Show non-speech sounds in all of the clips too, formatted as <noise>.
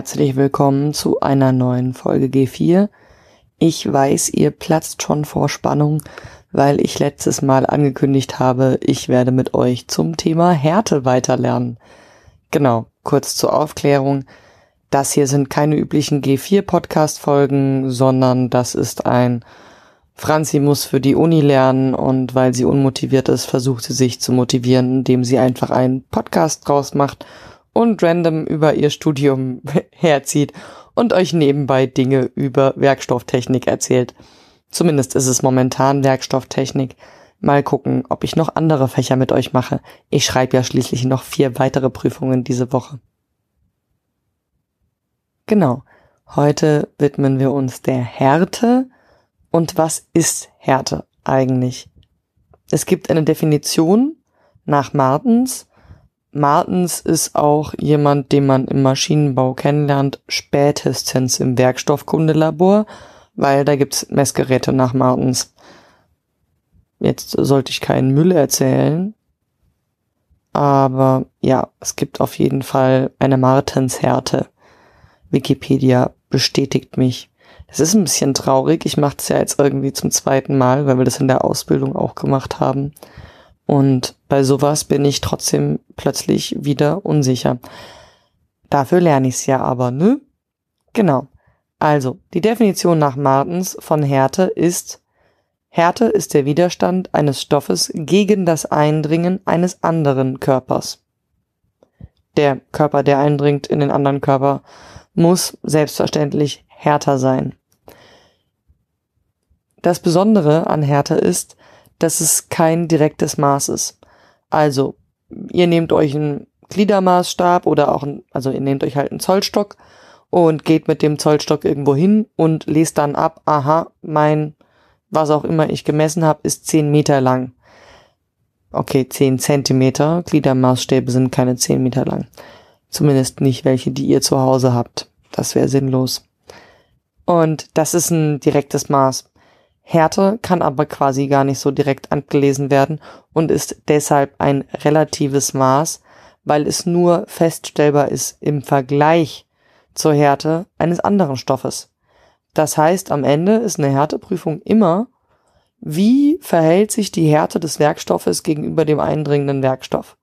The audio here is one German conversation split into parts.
Herzlich willkommen zu einer neuen Folge G4. Ich weiß, ihr platzt schon vor Spannung, weil ich letztes Mal angekündigt habe, ich werde mit euch zum Thema Härte weiterlernen. Genau, kurz zur Aufklärung. Das hier sind keine üblichen G4 Podcast Folgen, sondern das ist ein Franzi muss für die Uni lernen und weil sie unmotiviert ist, versucht sie sich zu motivieren, indem sie einfach einen Podcast draus macht und random über ihr Studium <laughs> herzieht und euch nebenbei Dinge über Werkstofftechnik erzählt. Zumindest ist es momentan Werkstofftechnik. Mal gucken, ob ich noch andere Fächer mit euch mache. Ich schreibe ja schließlich noch vier weitere Prüfungen diese Woche. Genau. Heute widmen wir uns der Härte. Und was ist Härte eigentlich? Es gibt eine Definition nach Martens Martens ist auch jemand, den man im Maschinenbau kennenlernt, spätestens im Werkstoffkundelabor, weil da gibt's Messgeräte nach Martens. Jetzt sollte ich keinen Müll erzählen, aber ja, es gibt auf jeden Fall eine Martenshärte. Wikipedia bestätigt mich. Es ist ein bisschen traurig, ich mache es ja jetzt irgendwie zum zweiten Mal, weil wir das in der Ausbildung auch gemacht haben. Und bei sowas bin ich trotzdem plötzlich wieder unsicher. Dafür lerne ich es ja aber, ne? Genau. Also, die Definition nach Martens von Härte ist, Härte ist der Widerstand eines Stoffes gegen das Eindringen eines anderen Körpers. Der Körper, der eindringt in den anderen Körper, muss selbstverständlich härter sein. Das Besondere an Härte ist, dass es kein direktes Maß ist. Also, ihr nehmt euch einen Gliedermaßstab oder auch ein, also ihr nehmt euch halt einen Zollstock und geht mit dem Zollstock irgendwo hin und lest dann ab, aha, mein, was auch immer ich gemessen habe, ist 10 Meter lang. Okay, 10 Zentimeter. Gliedermaßstäbe sind keine 10 Meter lang. Zumindest nicht welche, die ihr zu Hause habt. Das wäre sinnlos. Und das ist ein direktes Maß. Härte kann aber quasi gar nicht so direkt angelesen werden und ist deshalb ein relatives Maß, weil es nur feststellbar ist im Vergleich zur Härte eines anderen Stoffes. Das heißt, am Ende ist eine Härteprüfung immer, wie verhält sich die Härte des Werkstoffes gegenüber dem eindringenden Werkstoff.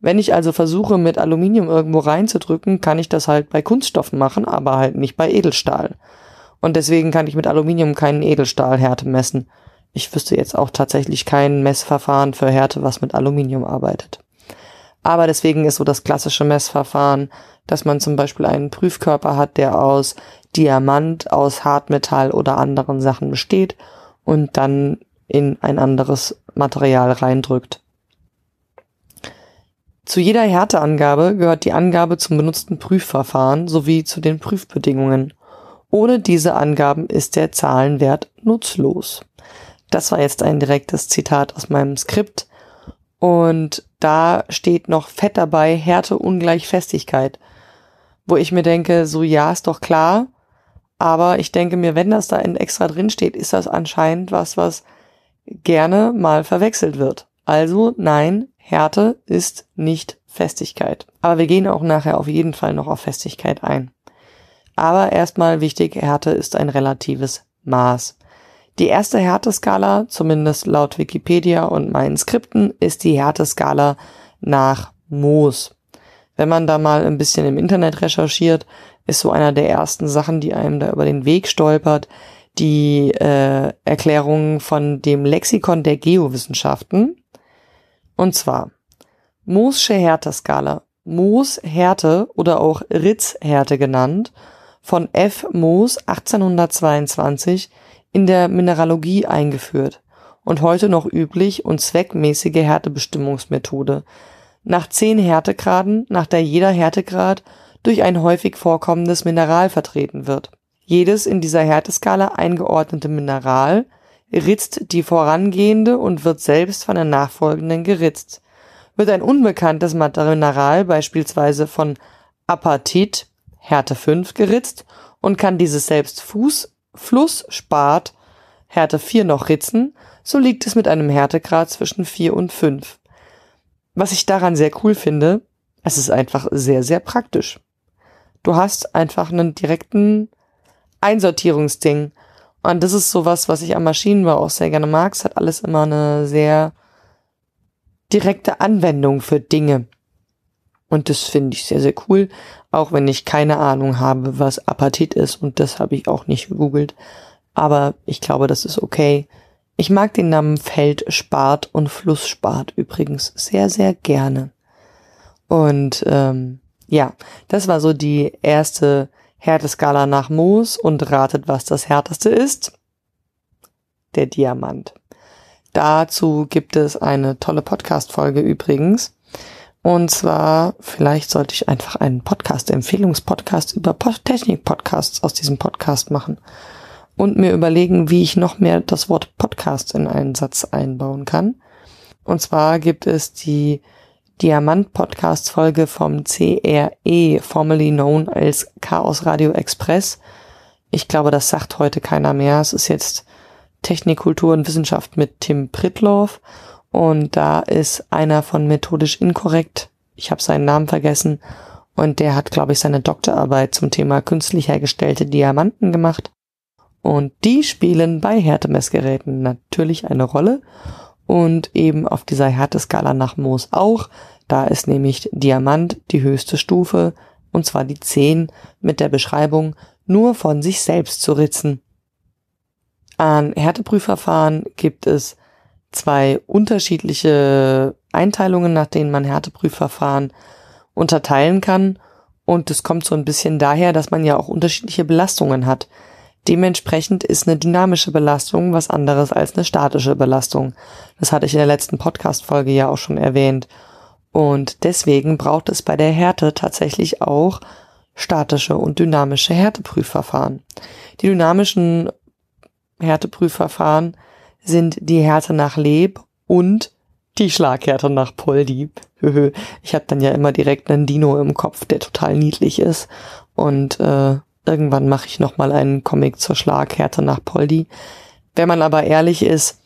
Wenn ich also versuche, mit Aluminium irgendwo reinzudrücken, kann ich das halt bei Kunststoffen machen, aber halt nicht bei Edelstahl. Und deswegen kann ich mit Aluminium keinen Edelstahlhärte messen. Ich wüsste jetzt auch tatsächlich kein Messverfahren für Härte, was mit Aluminium arbeitet. Aber deswegen ist so das klassische Messverfahren, dass man zum Beispiel einen Prüfkörper hat, der aus Diamant, aus Hartmetall oder anderen Sachen besteht und dann in ein anderes Material reindrückt. Zu jeder Härteangabe gehört die Angabe zum benutzten Prüfverfahren sowie zu den Prüfbedingungen. Ohne diese Angaben ist der Zahlenwert nutzlos. Das war jetzt ein direktes Zitat aus meinem Skript. Und da steht noch fett dabei, Härte ungleich Festigkeit. Wo ich mir denke, so ja, ist doch klar. Aber ich denke mir, wenn das da extra drin steht, ist das anscheinend was, was gerne mal verwechselt wird. Also nein, Härte ist nicht Festigkeit. Aber wir gehen auch nachher auf jeden Fall noch auf Festigkeit ein. Aber erstmal wichtig, Härte ist ein relatives Maß. Die erste Härteskala, zumindest laut Wikipedia und meinen Skripten, ist die Härteskala nach Moos. Wenn man da mal ein bisschen im Internet recherchiert, ist so einer der ersten Sachen, die einem da über den Weg stolpert, die äh, Erklärung von dem Lexikon der Geowissenschaften. Und zwar Moos'sche Härteskala. Moos Härte oder auch Ritz Härte genannt von F. Moos 1822 in der Mineralogie eingeführt und heute noch üblich und zweckmäßige Härtebestimmungsmethode. Nach zehn Härtegraden, nach der jeder Härtegrad durch ein häufig vorkommendes Mineral vertreten wird. Jedes in dieser Härteskala eingeordnete Mineral ritzt die vorangehende und wird selbst von der nachfolgenden geritzt. Wird ein unbekanntes Mineral beispielsweise von Apatit Härte 5 geritzt und kann dieses selbst Fuß, Fluss, Spat, Härte 4 noch ritzen, so liegt es mit einem Härtegrad zwischen 4 und 5. Was ich daran sehr cool finde, es ist einfach sehr, sehr praktisch. Du hast einfach einen direkten Einsortierungsding. Und das ist sowas, was ich am Maschinenbau auch sehr gerne mag. Es hat alles immer eine sehr direkte Anwendung für Dinge. Und das finde ich sehr, sehr cool, auch wenn ich keine Ahnung habe, was Apatit ist. Und das habe ich auch nicht gegoogelt. Aber ich glaube, das ist okay. Ich mag den Namen Feldspat und Flussspat übrigens sehr, sehr gerne. Und ähm, ja, das war so die erste Härteskala nach Moos und ratet, was das härteste ist. Der Diamant. Dazu gibt es eine tolle Podcast-Folge übrigens. Und zwar, vielleicht sollte ich einfach einen Podcast, Empfehlungspodcast über Technik-Podcasts aus diesem Podcast machen und mir überlegen, wie ich noch mehr das Wort Podcast in einen Satz einbauen kann. Und zwar gibt es die Diamant-Podcast-Folge vom CRE, formerly known als Chaos Radio Express. Ich glaube, das sagt heute keiner mehr. Es ist jetzt Technik, Kultur und Wissenschaft mit Tim Pritloff. Und da ist einer von Methodisch Inkorrekt. Ich habe seinen Namen vergessen. Und der hat, glaube ich, seine Doktorarbeit zum Thema künstlich hergestellte Diamanten gemacht. Und die spielen bei Härtemessgeräten natürlich eine Rolle und eben auf dieser Härteskala nach Moos auch. Da ist nämlich Diamant die höchste Stufe und zwar die 10 mit der Beschreibung nur von sich selbst zu ritzen. An Härteprüfverfahren gibt es zwei unterschiedliche Einteilungen, nach denen man Härteprüfverfahren unterteilen kann. Und es kommt so ein bisschen daher, dass man ja auch unterschiedliche Belastungen hat. Dementsprechend ist eine dynamische Belastung was anderes als eine statische Belastung. Das hatte ich in der letzten Podcast-Folge ja auch schon erwähnt. Und deswegen braucht es bei der Härte tatsächlich auch statische und dynamische Härteprüfverfahren. Die dynamischen Härteprüfverfahren sind die Härte nach Leb und die Schlaghärte nach Poldi. Ich habe dann ja immer direkt einen Dino im Kopf, der total niedlich ist und äh, Irgendwann mache ich nochmal einen Comic zur Schlaghärte nach Poldi. Wenn man aber ehrlich ist,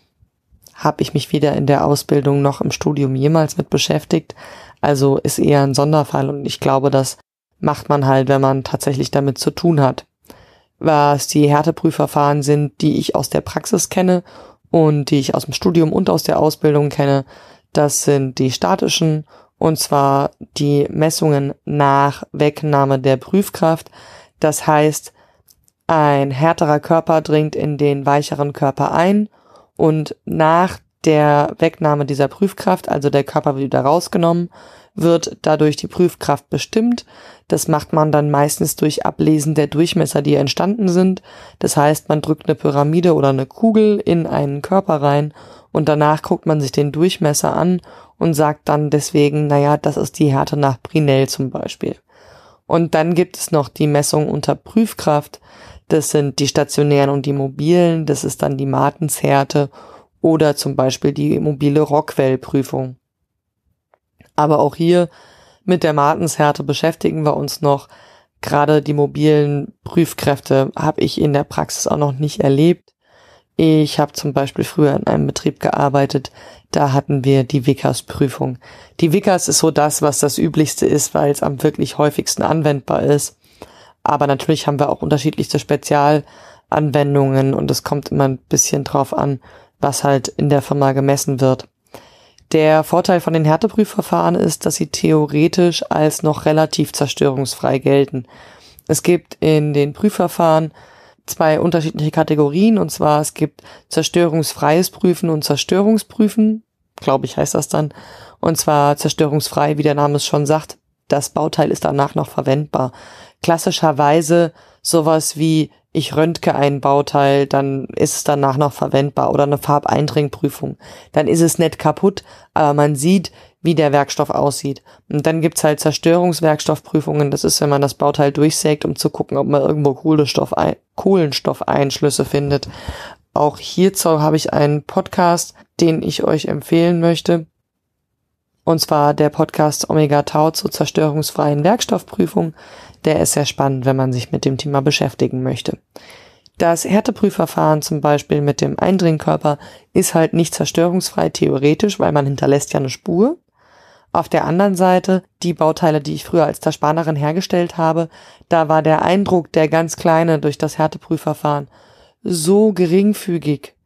habe ich mich weder in der Ausbildung noch im Studium jemals mit beschäftigt. Also ist eher ein Sonderfall und ich glaube, das macht man halt, wenn man tatsächlich damit zu tun hat. Was die Härteprüfverfahren sind, die ich aus der Praxis kenne und die ich aus dem Studium und aus der Ausbildung kenne, das sind die statischen und zwar die Messungen nach Wegnahme der Prüfkraft. Das heißt, ein härterer Körper dringt in den weicheren Körper ein und nach der Wegnahme dieser Prüfkraft, also der Körper wird wieder rausgenommen, wird dadurch die Prüfkraft bestimmt. Das macht man dann meistens durch Ablesen der Durchmesser, die entstanden sind. Das heißt, man drückt eine Pyramide oder eine Kugel in einen Körper rein und danach guckt man sich den Durchmesser an und sagt dann deswegen, naja, das ist die Härte nach Brinell zum Beispiel. Und dann gibt es noch die Messung unter Prüfkraft. Das sind die stationären und die mobilen. Das ist dann die Martenshärte oder zum Beispiel die mobile Rockwell-Prüfung. Aber auch hier mit der Martenshärte beschäftigen wir uns noch. Gerade die mobilen Prüfkräfte habe ich in der Praxis auch noch nicht erlebt. Ich habe zum Beispiel früher in einem Betrieb gearbeitet, da hatten wir die Vickers-Prüfung. Die Vickers ist so das, was das Üblichste ist, weil es am wirklich häufigsten anwendbar ist. Aber natürlich haben wir auch unterschiedlichste Spezialanwendungen und es kommt immer ein bisschen drauf an, was halt in der Firma gemessen wird. Der Vorteil von den Härteprüfverfahren ist, dass sie theoretisch als noch relativ zerstörungsfrei gelten. Es gibt in den Prüfverfahren zwei unterschiedliche Kategorien und zwar es gibt zerstörungsfreies Prüfen und Zerstörungsprüfen, glaube ich heißt das dann. Und zwar zerstörungsfrei, wie der Name es schon sagt, das Bauteil ist danach noch verwendbar. Klassischerweise sowas wie ich röntge ein Bauteil, dann ist es danach noch verwendbar oder eine Farbeindringprüfung. Dann ist es nicht kaputt, aber man sieht, wie der Werkstoff aussieht. Und dann gibt's halt Zerstörungswerkstoffprüfungen. Das ist, wenn man das Bauteil durchsägt, um zu gucken, ob man irgendwo Kohlenstoff Kohlenstoffeinschlüsse findet. Auch hierzu habe ich einen Podcast, den ich euch empfehlen möchte. Und zwar der Podcast Omega Tau zur zerstörungsfreien Werkstoffprüfung. Der ist sehr spannend, wenn man sich mit dem Thema beschäftigen möchte. Das Härteprüfverfahren zum Beispiel mit dem Eindringkörper ist halt nicht zerstörungsfrei theoretisch, weil man hinterlässt ja eine Spur. Auf der anderen Seite, die Bauteile, die ich früher als Zerspanerin hergestellt habe, da war der Eindruck der ganz kleine durch das Härteprüfverfahren so geringfügig.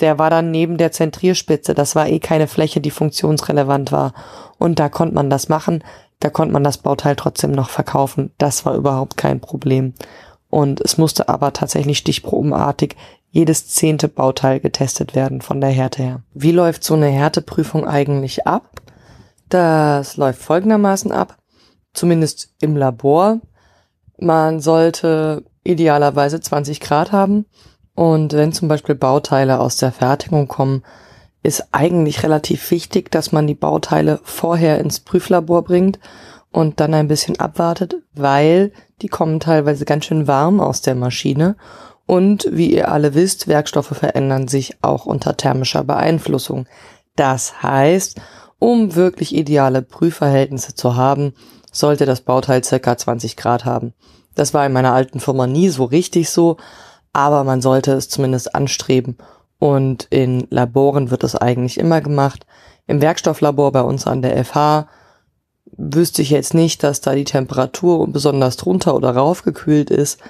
Der war dann neben der Zentrierspitze. Das war eh keine Fläche, die funktionsrelevant war. Und da konnte man das machen. Da konnte man das Bauteil trotzdem noch verkaufen. Das war überhaupt kein Problem. Und es musste aber tatsächlich stichprobenartig jedes zehnte Bauteil getestet werden von der Härte her. Wie läuft so eine Härteprüfung eigentlich ab? Das läuft folgendermaßen ab, zumindest im Labor. Man sollte idealerweise 20 Grad haben und wenn zum Beispiel Bauteile aus der Fertigung kommen, ist eigentlich relativ wichtig, dass man die Bauteile vorher ins Prüflabor bringt und dann ein bisschen abwartet, weil die kommen teilweise ganz schön warm aus der Maschine und wie ihr alle wisst, Werkstoffe verändern sich auch unter thermischer Beeinflussung. Das heißt, um wirklich ideale Prüfverhältnisse zu haben, sollte das Bauteil circa 20 Grad haben. Das war in meiner alten Firma nie so richtig so, aber man sollte es zumindest anstreben. Und in Laboren wird es eigentlich immer gemacht. Im Werkstofflabor bei uns an der FH wüsste ich jetzt nicht, dass da die Temperatur besonders drunter oder rauf gekühlt ist.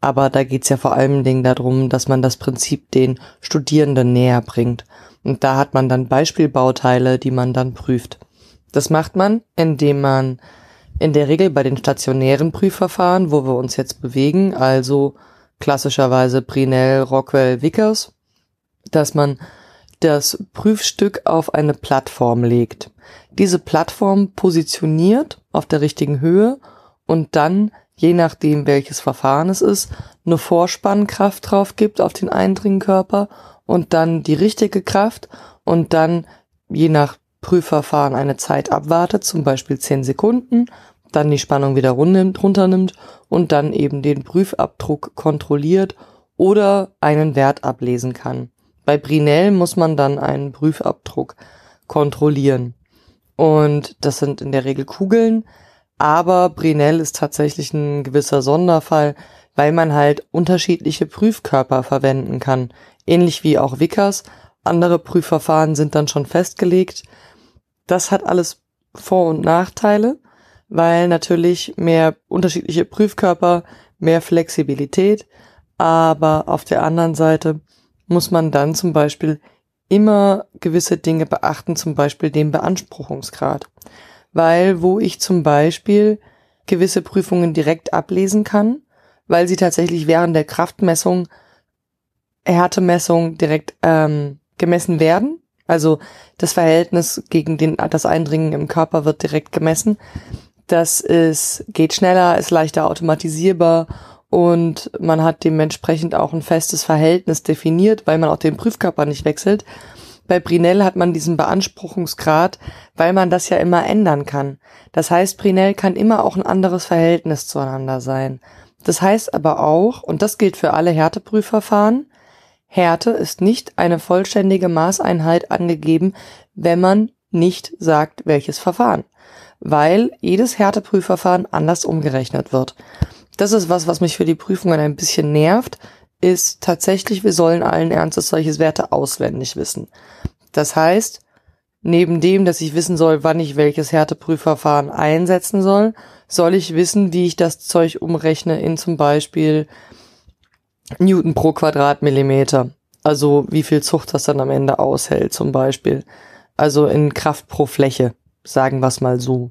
Aber da geht's ja vor allen Dingen darum, dass man das Prinzip den Studierenden näher bringt. Und da hat man dann Beispielbauteile, die man dann prüft. Das macht man, indem man in der Regel bei den stationären Prüfverfahren, wo wir uns jetzt bewegen, also klassischerweise Brinell, Rockwell, Vickers, dass man das Prüfstück auf eine Plattform legt. Diese Plattform positioniert auf der richtigen Höhe und dann, je nachdem welches Verfahren es ist, eine Vorspannkraft drauf gibt auf den Eindringkörper und dann die richtige Kraft und dann je nach Prüfverfahren eine Zeit abwartet, zum Beispiel 10 Sekunden, dann die Spannung wieder runternimmt und dann eben den Prüfabdruck kontrolliert oder einen Wert ablesen kann. Bei Brinell muss man dann einen Prüfabdruck kontrollieren. Und das sind in der Regel Kugeln, aber Brinell ist tatsächlich ein gewisser Sonderfall, weil man halt unterschiedliche Prüfkörper verwenden kann. Ähnlich wie auch Vickers. Andere Prüfverfahren sind dann schon festgelegt. Das hat alles Vor- und Nachteile, weil natürlich mehr unterschiedliche Prüfkörper, mehr Flexibilität, aber auf der anderen Seite muss man dann zum Beispiel immer gewisse Dinge beachten, zum Beispiel den Beanspruchungsgrad. Weil wo ich zum Beispiel gewisse Prüfungen direkt ablesen kann, weil sie tatsächlich während der Kraftmessung, Härtemessung direkt ähm, gemessen werden. Also das Verhältnis gegen den, das Eindringen im Körper wird direkt gemessen. Das ist, geht schneller, ist leichter automatisierbar und man hat dementsprechend auch ein festes Verhältnis definiert, weil man auch den Prüfkörper nicht wechselt. Bei Brinell hat man diesen Beanspruchungsgrad, weil man das ja immer ändern kann. Das heißt, Brinell kann immer auch ein anderes Verhältnis zueinander sein. Das heißt aber auch, und das gilt für alle Härteprüfverfahren, Härte ist nicht eine vollständige Maßeinheit angegeben, wenn man nicht sagt, welches Verfahren. Weil jedes Härteprüfverfahren anders umgerechnet wird das ist was, was mich für die Prüfungen ein bisschen nervt, ist tatsächlich, wir sollen allen Ernstes solche Werte auswendig wissen. Das heißt, neben dem, dass ich wissen soll, wann ich welches Härteprüfverfahren einsetzen soll, soll ich wissen, wie ich das Zeug umrechne in zum Beispiel Newton pro Quadratmillimeter. Also wie viel Zucht das dann am Ende aushält zum Beispiel. Also in Kraft pro Fläche, sagen wir es mal so.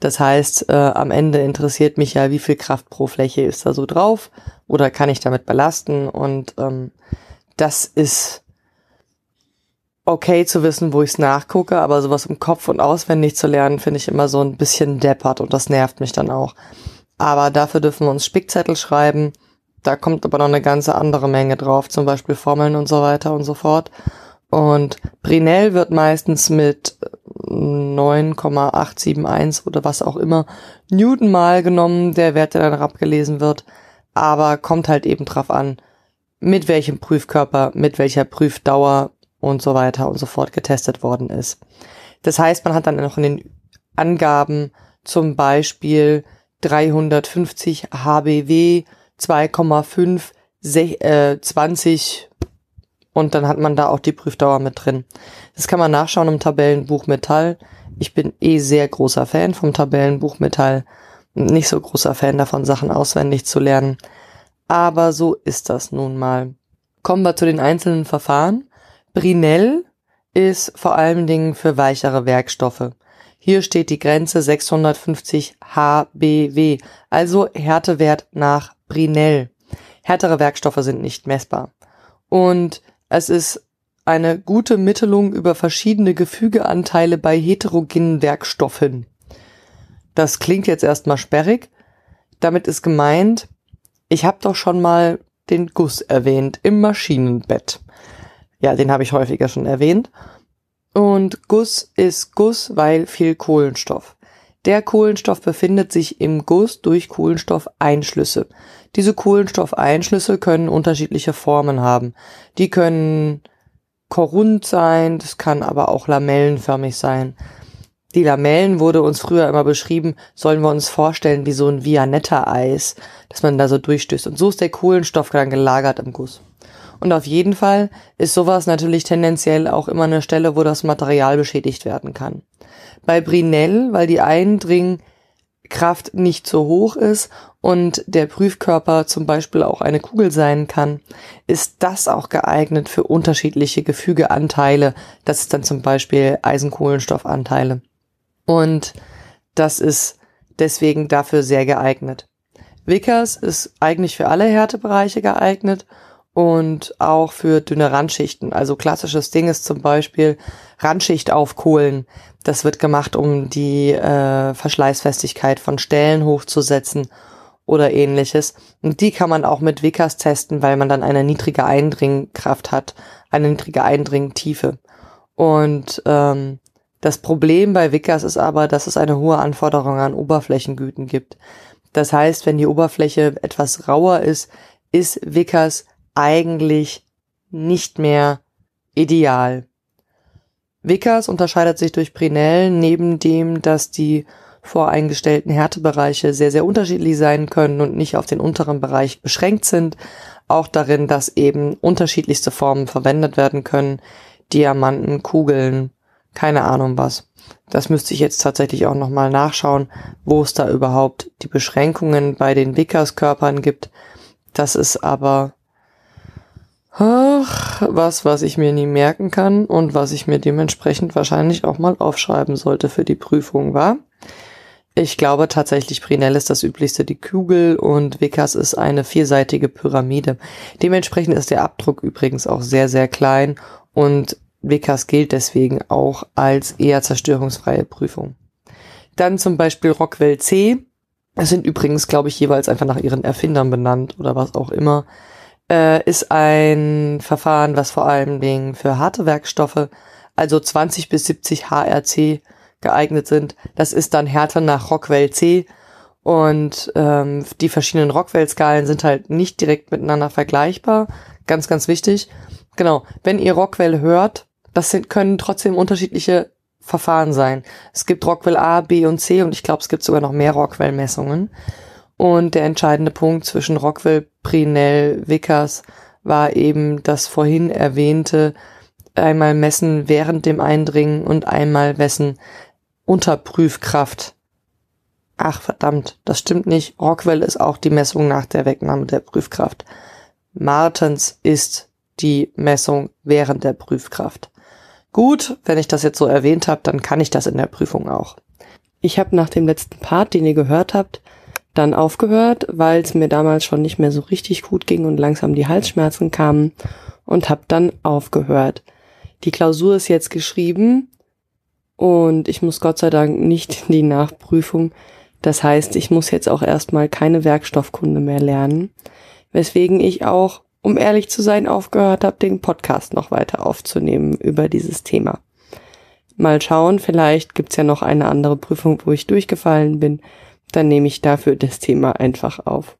Das heißt, äh, am Ende interessiert mich ja, wie viel Kraft pro Fläche ist da so drauf oder kann ich damit belasten und ähm, das ist okay zu wissen, wo ich es nachgucke, aber sowas im Kopf und auswendig zu lernen, finde ich immer so ein bisschen deppert und das nervt mich dann auch. Aber dafür dürfen wir uns Spickzettel schreiben. Da kommt aber noch eine ganze andere Menge drauf, zum Beispiel Formeln und so weiter und so fort. Und Brinell wird meistens mit 9,871 oder was auch immer Newton mal genommen, der Wert, der dann abgelesen wird, aber kommt halt eben drauf an, mit welchem Prüfkörper, mit welcher Prüfdauer und so weiter und so fort getestet worden ist. Das heißt, man hat dann noch in den Angaben zum Beispiel 350 HBW, 2,5, äh, 20 und dann hat man da auch die Prüfdauer mit drin. Das kann man nachschauen im Tabellenbuch Metall. Ich bin eh sehr großer Fan vom Tabellenbuchmetall. Nicht so großer Fan davon, Sachen auswendig zu lernen. Aber so ist das nun mal. Kommen wir zu den einzelnen Verfahren. Brinell ist vor allen Dingen für weichere Werkstoffe. Hier steht die Grenze 650 HBW, also Härtewert nach Brinell. Härtere Werkstoffe sind nicht messbar. Und es ist eine gute Mittelung über verschiedene Gefügeanteile bei heterogenen Werkstoffen. Das klingt jetzt erstmal sperrig. Damit ist gemeint, ich habe doch schon mal den Guss erwähnt im Maschinenbett. Ja, den habe ich häufiger schon erwähnt. Und Guss ist Guss, weil viel Kohlenstoff. Der Kohlenstoff befindet sich im Guss durch Kohlenstoffeinschlüsse. Diese Kohlenstoffeinschlüsse können unterschiedliche Formen haben. Die können korund sein, das kann aber auch lamellenförmig sein. Die Lamellen wurde uns früher immer beschrieben, sollen wir uns vorstellen wie so ein Vianetta-Eis, dass man da so durchstößt. Und so ist der Kohlenstoff dann gelagert im Guss. Und auf jeden Fall ist sowas natürlich tendenziell auch immer eine Stelle, wo das Material beschädigt werden kann. Bei Brinell, weil die Eindringkraft nicht so hoch ist und der Prüfkörper zum Beispiel auch eine Kugel sein kann, ist das auch geeignet für unterschiedliche Gefügeanteile. Das ist dann zum Beispiel Eisenkohlenstoffanteile. Und das ist deswegen dafür sehr geeignet. Vickers ist eigentlich für alle Härtebereiche geeignet und auch für dünne Randschichten. Also klassisches Ding ist zum Beispiel Randschicht auf Kohlen. Das wird gemacht, um die äh, Verschleißfestigkeit von Stellen hochzusetzen oder ähnliches. Und die kann man auch mit Vickers testen, weil man dann eine niedrige Eindringkraft hat, eine niedrige Eindringtiefe. Und ähm, das Problem bei Vickers ist aber, dass es eine hohe Anforderung an Oberflächengüten gibt. Das heißt, wenn die Oberfläche etwas rauer ist, ist Vickers eigentlich nicht mehr ideal. Vickers unterscheidet sich durch Prinell neben dem, dass die voreingestellten Härtebereiche sehr, sehr unterschiedlich sein können und nicht auf den unteren Bereich beschränkt sind, auch darin, dass eben unterschiedlichste Formen verwendet werden können, Diamanten, Kugeln, keine Ahnung was. Das müsste ich jetzt tatsächlich auch nochmal nachschauen, wo es da überhaupt die Beschränkungen bei den Vickers-Körpern gibt. Das ist aber ach, was, was ich mir nie merken kann und was ich mir dementsprechend wahrscheinlich auch mal aufschreiben sollte für die Prüfung, war? Ich glaube tatsächlich, Prinell ist das üblichste die Kugel und Vickers ist eine vierseitige Pyramide. Dementsprechend ist der Abdruck übrigens auch sehr, sehr klein und WCAS gilt deswegen auch als eher zerstörungsfreie Prüfung. Dann zum Beispiel Rockwell C. Es sind übrigens, glaube ich, jeweils einfach nach ihren Erfindern benannt oder was auch immer. Äh, ist ein Verfahren, was vor allen Dingen für harte Werkstoffe, also 20 bis 70 HRC geeignet sind. Das ist dann Härte nach Rockwell C. Und ähm, die verschiedenen Rockwell-Skalen sind halt nicht direkt miteinander vergleichbar. Ganz, ganz wichtig. Genau, wenn ihr Rockwell hört, das sind, können trotzdem unterschiedliche Verfahren sein. Es gibt Rockwell A, B und C und ich glaube, es gibt sogar noch mehr Rockwell-Messungen. Und der entscheidende Punkt zwischen Rockwell, Prinell, Vickers war eben das vorhin erwähnte einmal messen während dem Eindringen und einmal messen unter Prüfkraft. Ach verdammt, das stimmt nicht. Rockwell ist auch die Messung nach der Wegnahme der Prüfkraft. Martens ist die Messung während der Prüfkraft. Gut, wenn ich das jetzt so erwähnt habe, dann kann ich das in der Prüfung auch. Ich habe nach dem letzten Part, den ihr gehört habt, dann aufgehört, weil es mir damals schon nicht mehr so richtig gut ging und langsam die Halsschmerzen kamen und habe dann aufgehört. Die Klausur ist jetzt geschrieben und ich muss Gott sei Dank nicht in die Nachprüfung. Das heißt, ich muss jetzt auch erstmal keine Werkstoffkunde mehr lernen, weswegen ich auch um ehrlich zu sein, aufgehört habe, den Podcast noch weiter aufzunehmen über dieses Thema. Mal schauen, vielleicht gibt's ja noch eine andere Prüfung, wo ich durchgefallen bin. Dann nehme ich dafür das Thema einfach auf.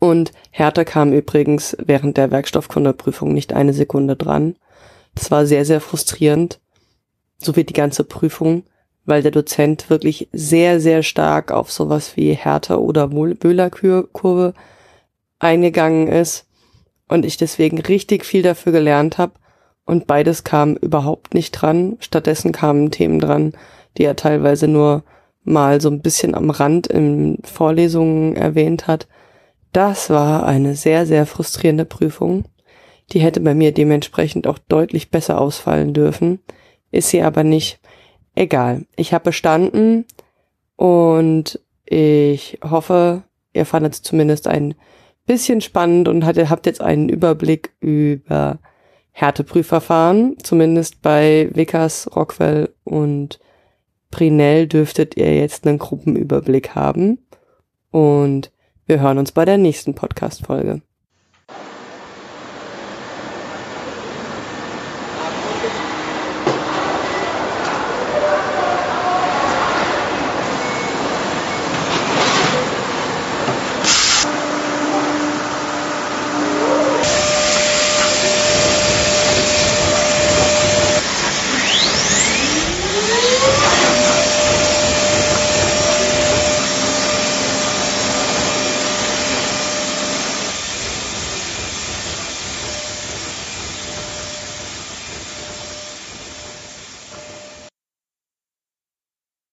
Und Härte kam übrigens während der Werkstoffkundeprüfung nicht eine Sekunde dran. Das war sehr, sehr frustrierend, so wie die ganze Prüfung, weil der Dozent wirklich sehr, sehr stark auf sowas wie Härte oder Böhler-Kurve eingegangen ist und ich deswegen richtig viel dafür gelernt habe und beides kam überhaupt nicht dran. Stattdessen kamen Themen dran, die er teilweise nur mal so ein bisschen am Rand in Vorlesungen erwähnt hat. Das war eine sehr, sehr frustrierende Prüfung. Die hätte bei mir dementsprechend auch deutlich besser ausfallen dürfen. Ist sie aber nicht. Egal. Ich habe bestanden und ich hoffe, ihr fandet es zumindest ein bisschen spannend und habt jetzt einen Überblick über Härteprüfverfahren. Zumindest bei Vickers, Rockwell und Prinell dürftet ihr jetzt einen Gruppenüberblick haben. Und wir hören uns bei der nächsten Podcast-Folge.